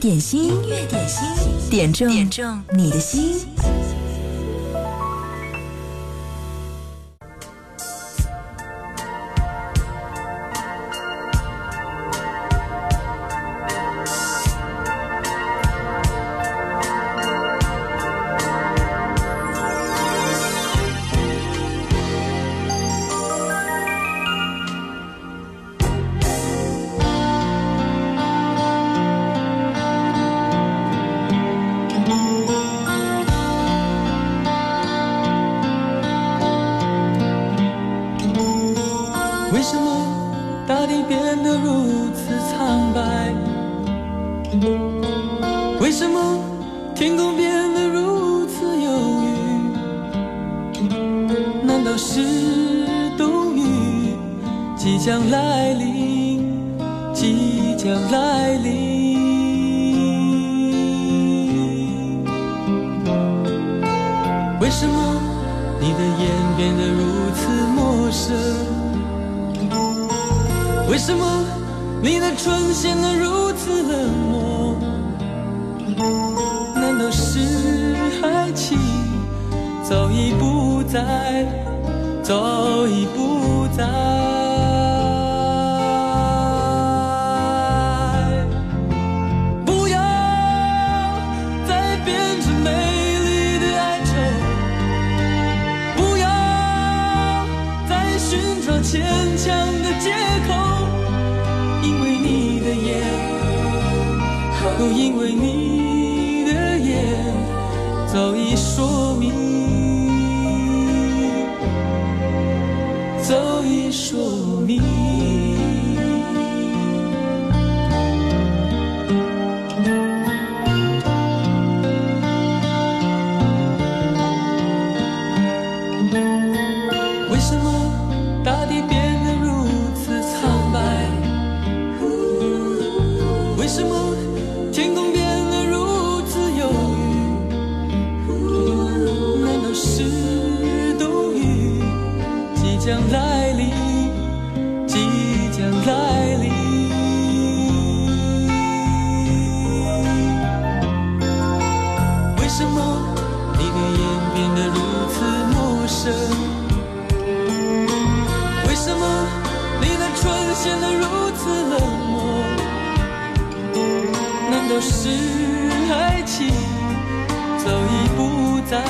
点心，音乐点心，点中点中你的心。已不在早已不在是爱情早已不在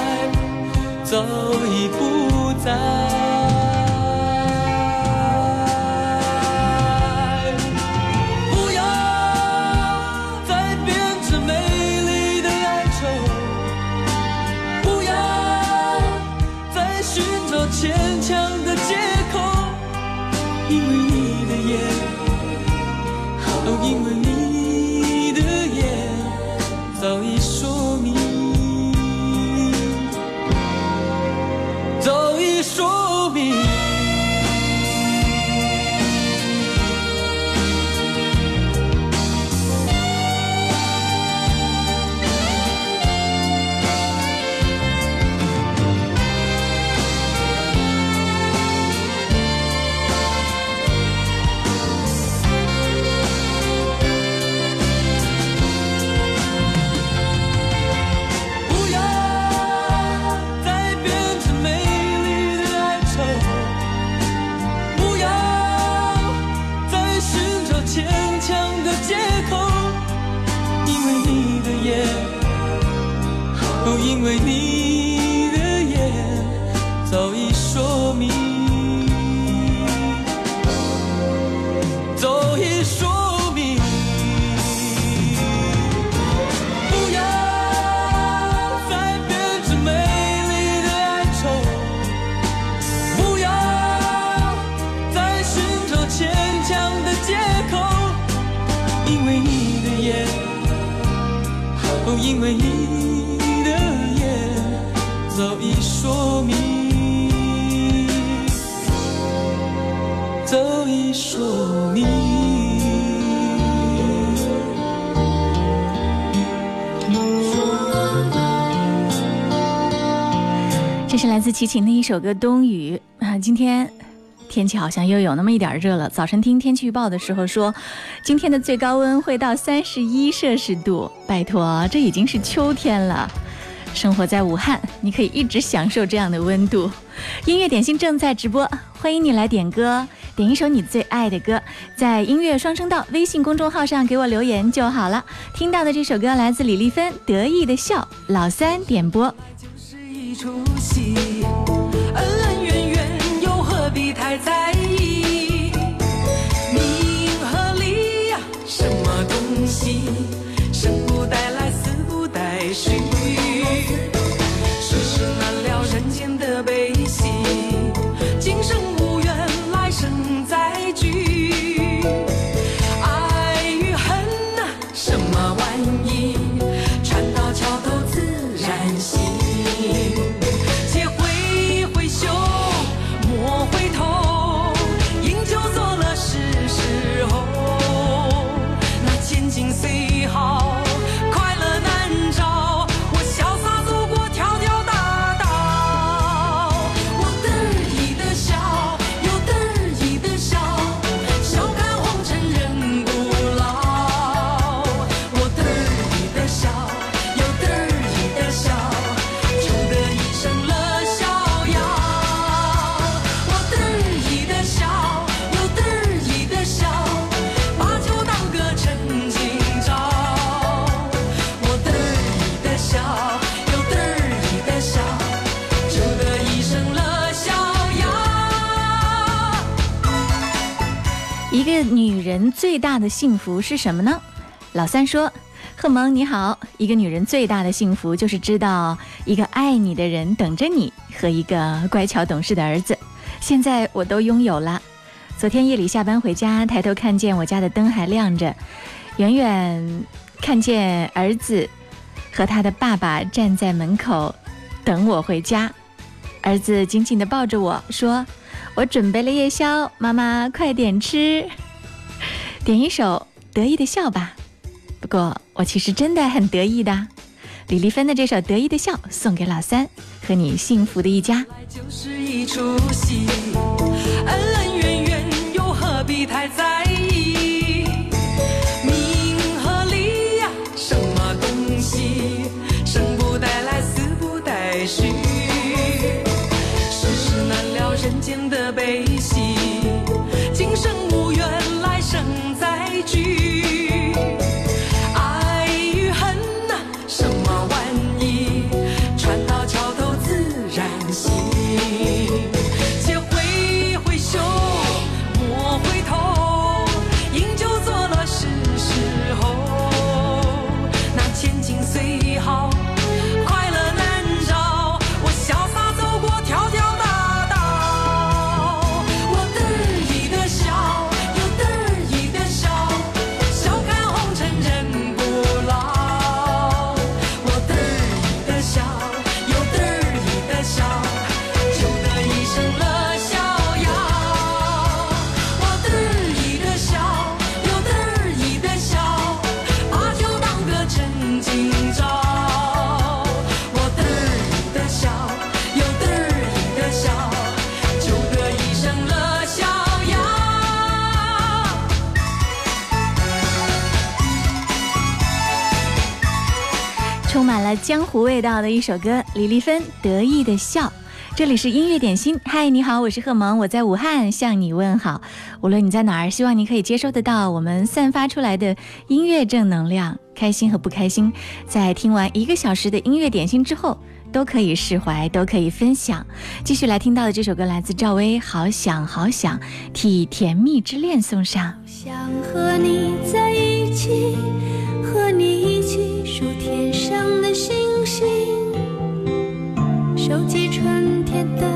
齐秦的一首歌《冬雨》啊，今天天气好像又有那么一点热了。早晨听天气预报的时候说，今天的最高温会到三十一摄氏度。拜托，这已经是秋天了。生活在武汉，你可以一直享受这样的温度。音乐点心正在直播，欢迎你来点歌，点一首你最爱的歌，在音乐双声道微信公众号上给我留言就好了。听到的这首歌来自李丽芬，《得意的笑》，老三点播。一出戏，恩恩怨怨，又何必太在意名和利呀？什么东西？女人最大的幸福是什么呢？老三说：“贺萌你好，一个女人最大的幸福就是知道一个爱你的人等着你和一个乖巧懂事的儿子。现在我都拥有了。昨天夜里下班回家，抬头看见我家的灯还亮着，远远看见儿子和他的爸爸站在门口等我回家。儿子紧紧地抱着我说：‘我准备了夜宵，妈妈快点吃。’”点一首得意的笑吧，不过我其实真的很得意的。李丽芬的这首得意的笑送给老三和你幸福的一家。就是一出戏，恩恩怨怨又何必太在意？江湖味道的一首歌，李丽芬得意的笑。这里是音乐点心，嗨，你好，我是贺萌，我在武汉向你问好。无论你在哪儿，希望你可以接收得到我们散发出来的音乐正能量，开心和不开心，在听完一个小时的音乐点心之后，都可以释怀，都可以分享。继续来听到的这首歌来自赵薇，好想好想替甜蜜之恋送上。想和你在一起，和你一起数天上的星星，收集春天的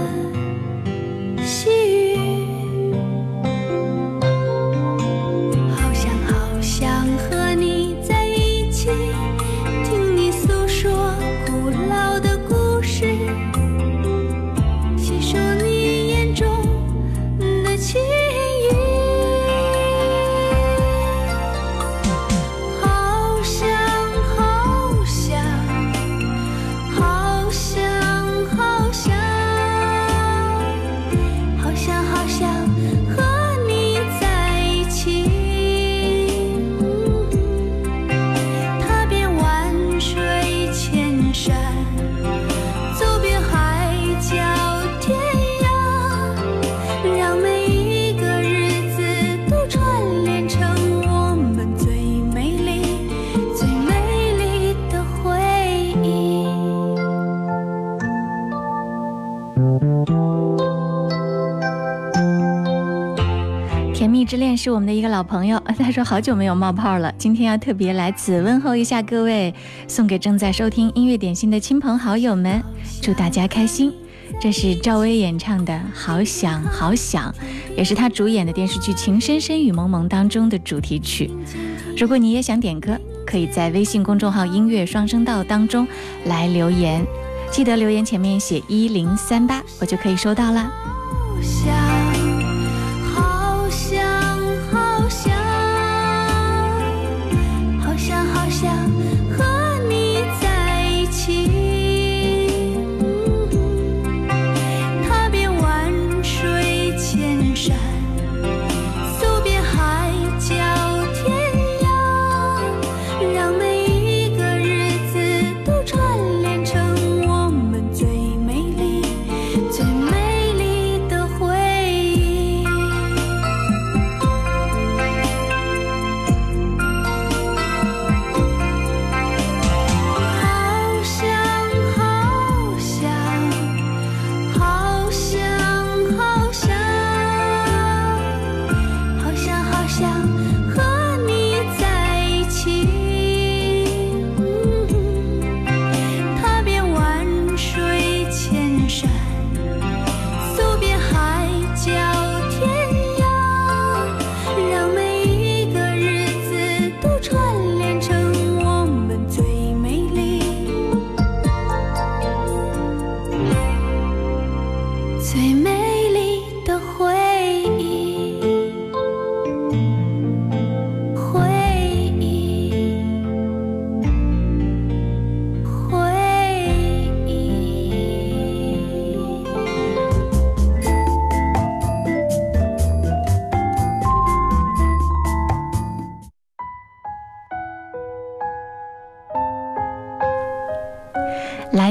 我们的一个老朋友，他说好久没有冒泡了，今天要特别来此问候一下各位，送给正在收听音乐点心的亲朋好友们，祝大家开心。这是赵薇演唱的《好想好想》，也是她主演的电视剧《情深深雨蒙蒙》当中的主题曲。如果你也想点歌，可以在微信公众号“音乐双声道”当中来留言，记得留言前面写一零三八，我就可以收到了。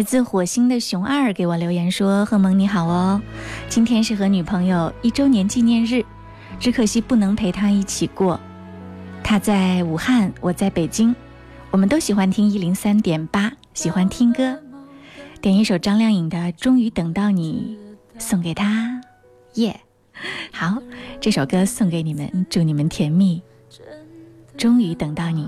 来自火星的熊二给我留言说：“贺萌你好哦，今天是和女朋友一周年纪念日，只可惜不能陪她一起过。她在武汉，我在北京，我们都喜欢听一零三点八，喜欢听歌，点一首张靓颖的《终于等到你》，送给她，耶、好，这首歌送给你们，祝你们甜蜜。终于等到你。”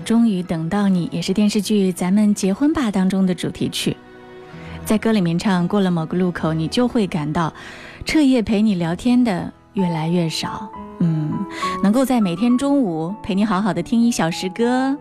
《终于等到你》，也是电视剧《咱们结婚吧》当中的主题曲。在歌里面唱，过了某个路口，你就会感到，彻夜陪你聊天的越来越少。嗯，能够在每天中午陪你好好的听一小时歌，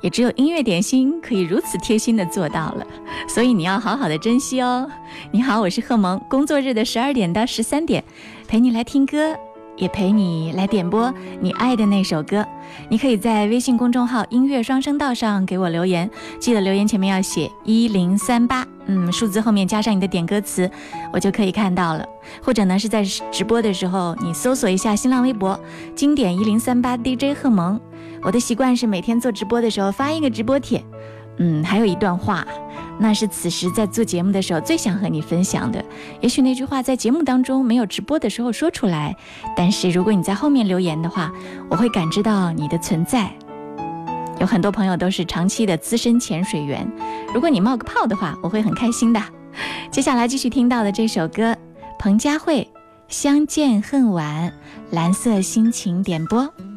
也只有音乐点心可以如此贴心的做到了。所以你要好好的珍惜哦。你好，我是贺萌，工作日的十二点到十三点，陪你来听歌。也陪你来点播你爱的那首歌。你可以在微信公众号“音乐双声道”上给我留言，记得留言前面要写一零三八，嗯，数字后面加上你的点歌词，我就可以看到了。或者呢是在直播的时候，你搜索一下新浪微博“经典一零三八 DJ 贺萌”。我的习惯是每天做直播的时候发一个直播帖，嗯，还有一段话。那是此时在做节目的时候最想和你分享的。也许那句话在节目当中没有直播的时候说出来，但是如果你在后面留言的话，我会感知到你的存在。有很多朋友都是长期的资深潜水员，如果你冒个泡的话，我会很开心的。接下来继续听到的这首歌，彭佳慧《相见恨晚》，蓝色心情点播。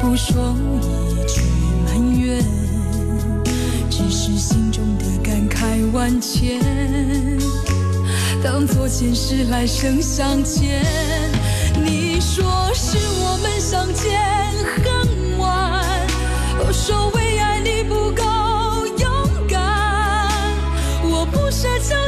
不说一句埋怨，只是心中的感慨万千。当作前世来生相欠。你说是我们相见恨晚，我说为爱你不够勇敢。我不奢求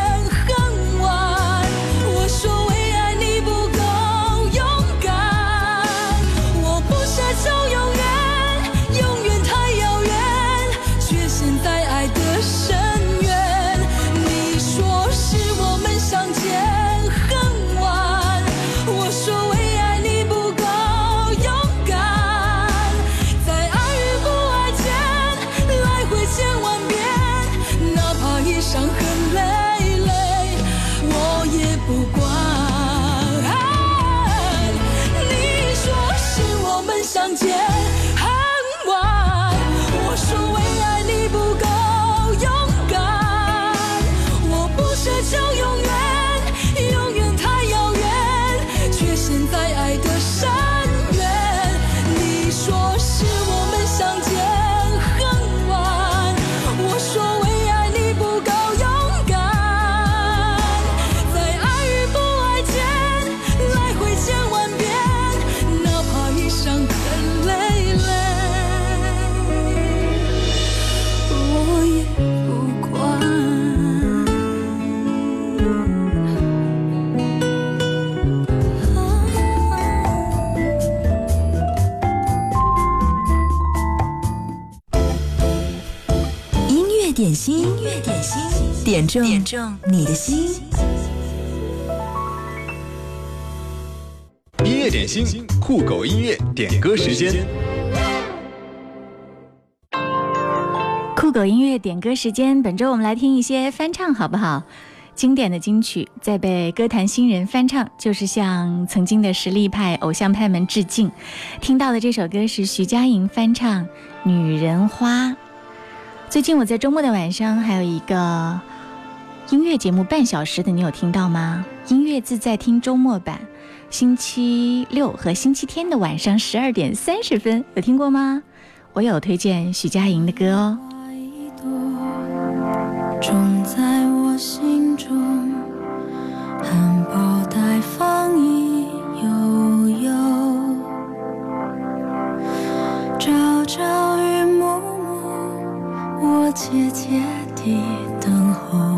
中点中你的心。音乐点心，酷狗音乐点歌时间。酷狗音乐点歌时间，本周我们来听一些翻唱，好不好？经典的金曲在被歌坛新人翻唱，就是向曾经的实力派、偶像派们致敬。听到的这首歌是徐佳莹翻唱《女人花》。最近我在周末的晚上还有一个音乐节目半小时的，你有听到吗？音乐自在听周末版，星期六和星期天的晚上十二点三十分，有听过吗？我有推荐许佳莹的歌哦。种在我心中，含苞待放意悠悠，朝朝与暮暮，我切切地等候，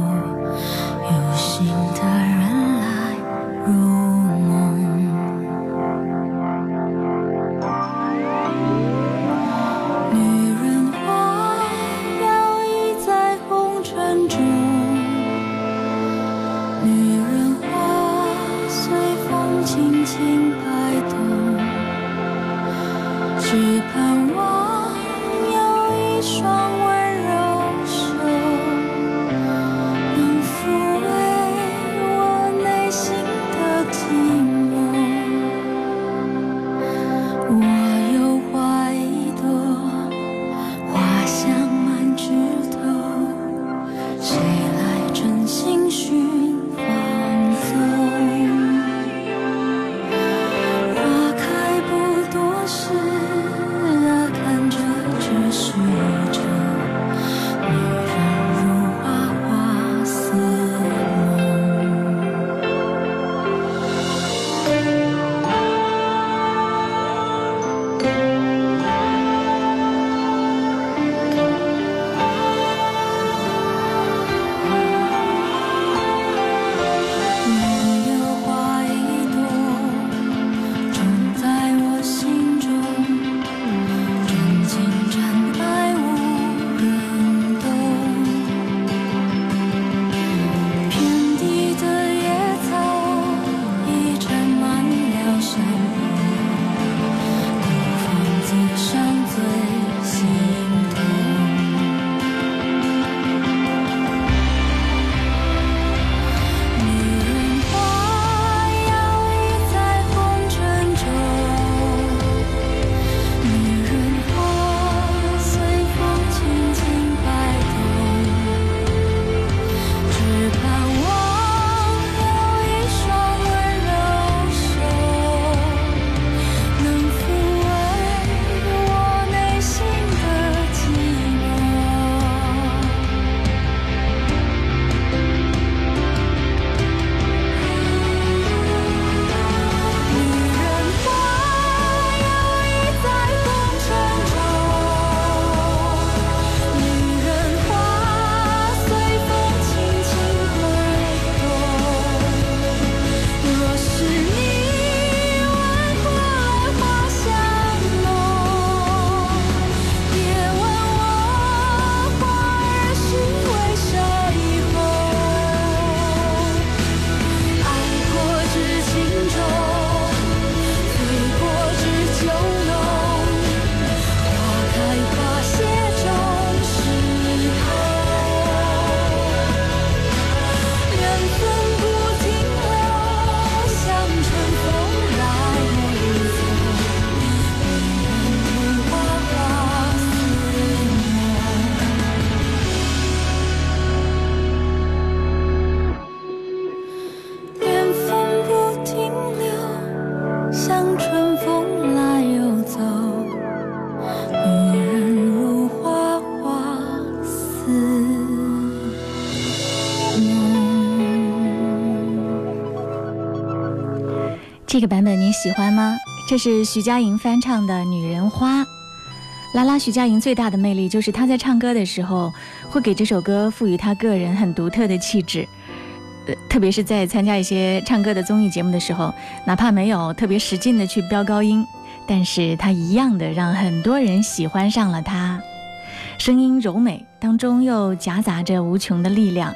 这个版本你喜欢吗？这是徐佳莹翻唱的《女人花》。拉拉徐佳莹最大的魅力就是她在唱歌的时候，会给这首歌赋予她个人很独特的气质。呃，特别是在参加一些唱歌的综艺节目的时候，哪怕没有特别使劲的去飙高音，但是她一样的让很多人喜欢上了她。声音柔美当中又夹杂着无穷的力量。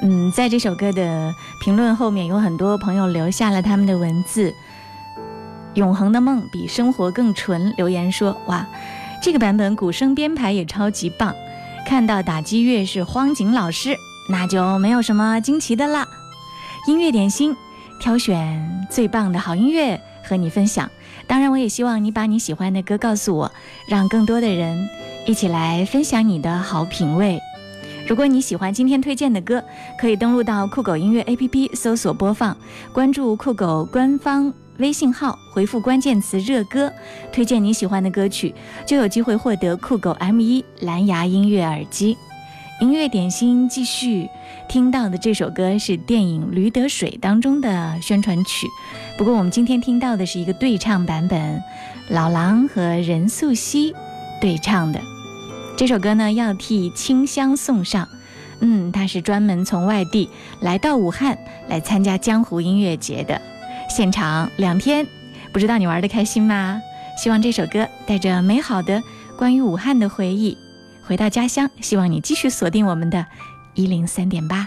嗯，在这首歌的评论后面，有很多朋友留下了他们的文字。永恒的梦比生活更纯。留言说：“哇，这个版本鼓声编排也超级棒。看到打击乐是荒井老师，那就没有什么惊奇的啦。”音乐点心，挑选最棒的好音乐和你分享。当然，我也希望你把你喜欢的歌告诉我，让更多的人一起来分享你的好品味。如果你喜欢今天推荐的歌，可以登录到酷狗音乐 APP 搜索播放，关注酷狗官方微信号，回复关键词“热歌”，推荐你喜欢的歌曲，就有机会获得酷狗 M1 蓝牙音乐耳机。音乐点心继续听到的这首歌是电影《驴得水》当中的宣传曲，不过我们今天听到的是一个对唱版本，老狼和任素汐对唱的。这首歌呢，要替清香送上。嗯，他是专门从外地来到武汉来参加江湖音乐节的，现场两天，不知道你玩的开心吗？希望这首歌带着美好的关于武汉的回忆，回到家乡。希望你继续锁定我们的一零三点八。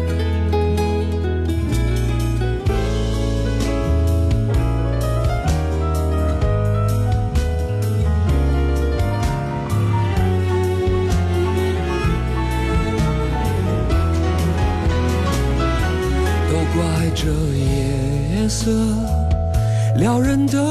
撩人的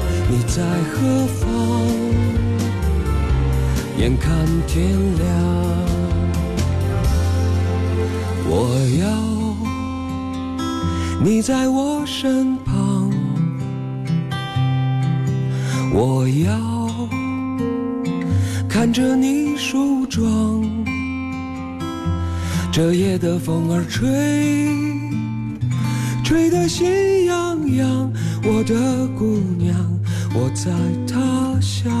你在何方？眼看天亮，我要你在我身旁，我要看着你梳妆。这夜的风儿吹，吹得心痒痒。我的姑娘，我在他乡，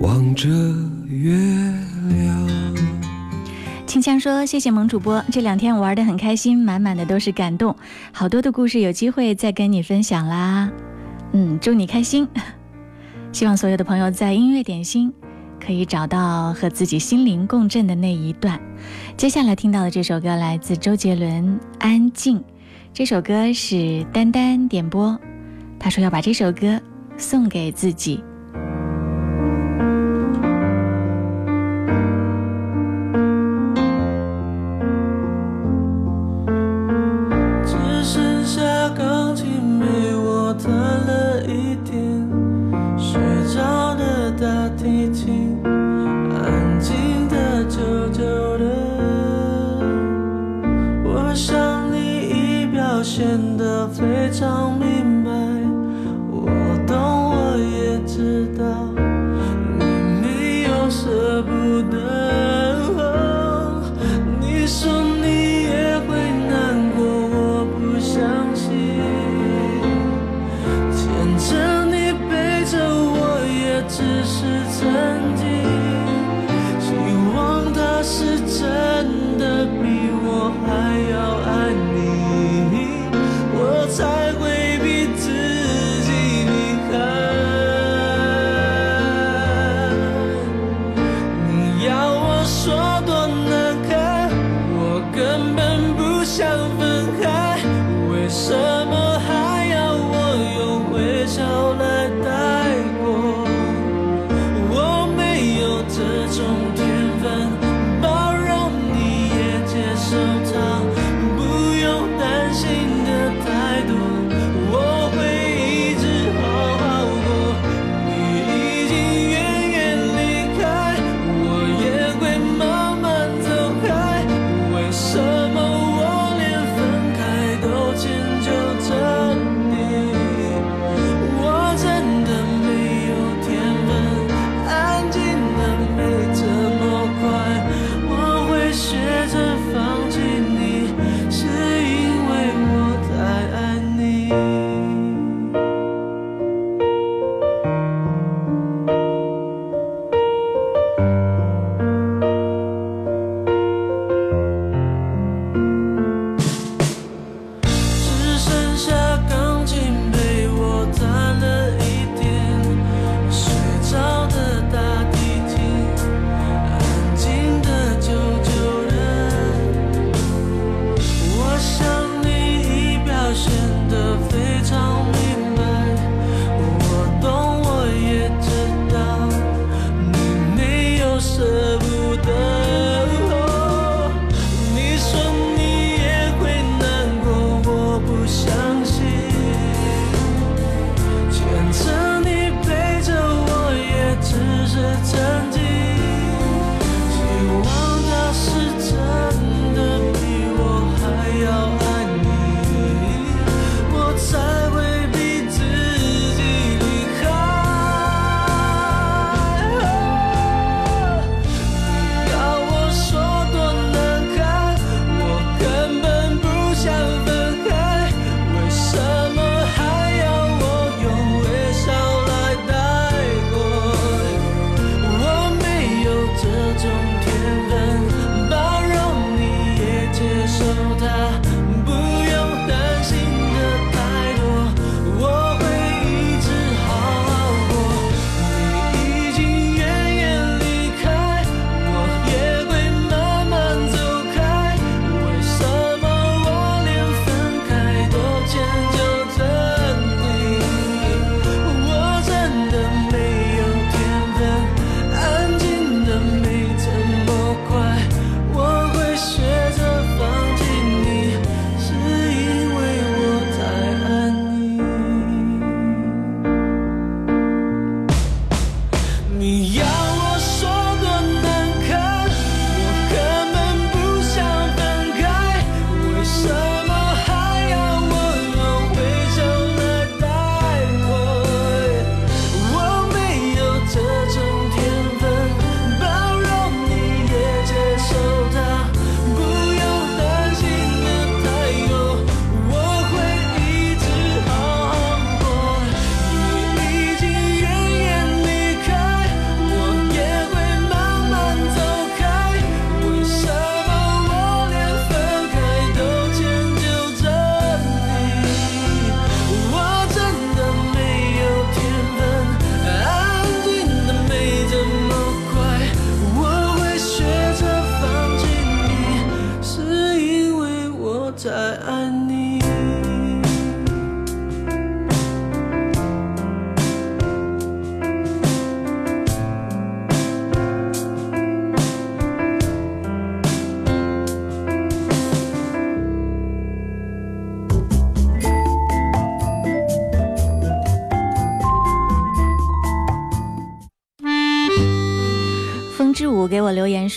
望着月亮。清香说：“谢谢萌主播，这两天玩的很开心，满满的都是感动，好多的故事有机会再跟你分享啦。嗯，祝你开心。希望所有的朋友在音乐点心可以找到和自己心灵共振的那一段。接下来听到的这首歌来自周杰伦，《安静》。这首歌是丹丹点播，他说要把这首歌送给自己。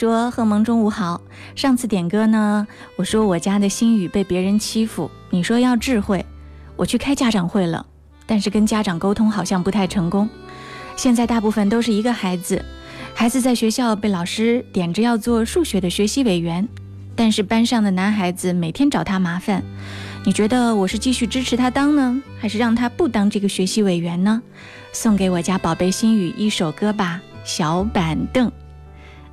说：“贺萌中午好，上次点歌呢，我说我家的心雨被别人欺负，你说要智慧，我去开家长会了，但是跟家长沟通好像不太成功。现在大部分都是一个孩子，孩子在学校被老师点着要做数学的学习委员，但是班上的男孩子每天找他麻烦。你觉得我是继续支持他当呢，还是让他不当这个学习委员呢？送给我家宝贝心雨一首歌吧，《小板凳》。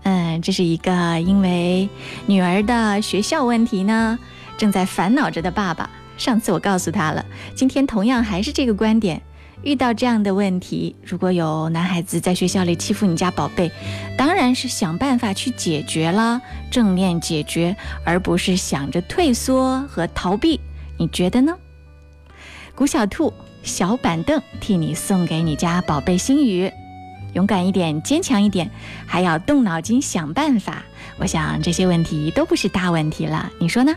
嗯，这是一个因为女儿的学校问题呢，正在烦恼着的爸爸。上次我告诉他了，今天同样还是这个观点。遇到这样的问题，如果有男孩子在学校里欺负你家宝贝，当然是想办法去解决了，正面解决，而不是想着退缩和逃避。你觉得呢？古小兔，小板凳替你送给你家宝贝心语。勇敢一点，坚强一点，还要动脑筋想办法。我想这些问题都不是大问题了，你说呢？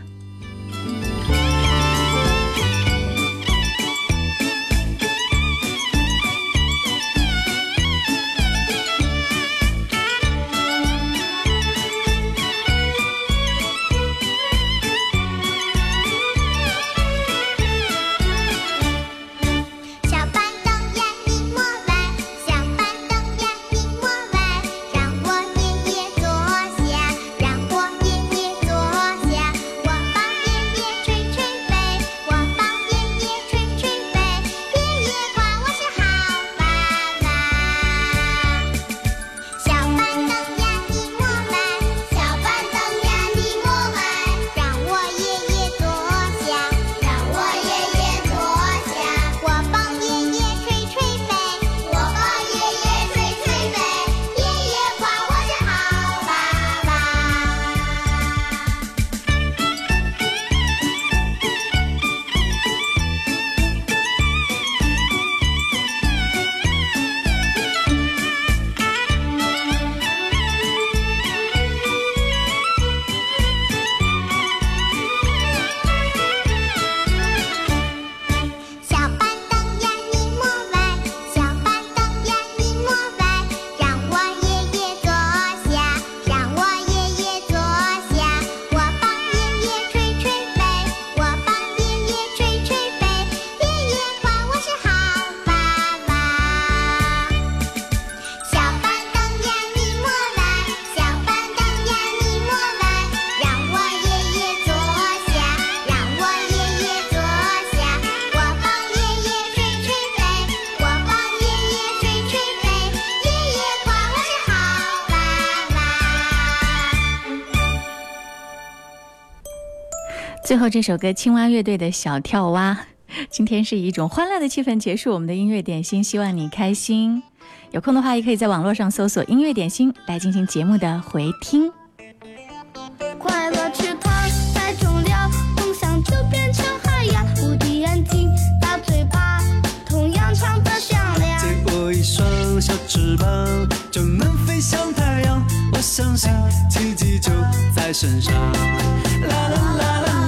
最后这首歌，青蛙乐队的小跳蛙。今天是以一种欢乐的气氛结束我们的音乐点心，希望你开心。有空的话，也可以在网络上搜索“音乐点心”来进行节目的回听。快乐池塘太重了，梦想就变成海洋。无敌眼睛，大嘴巴，同样唱得响亮。借我一双小翅膀，就能飞向太阳。我相信奇迹就在身上。啦啦啦啦啦，啦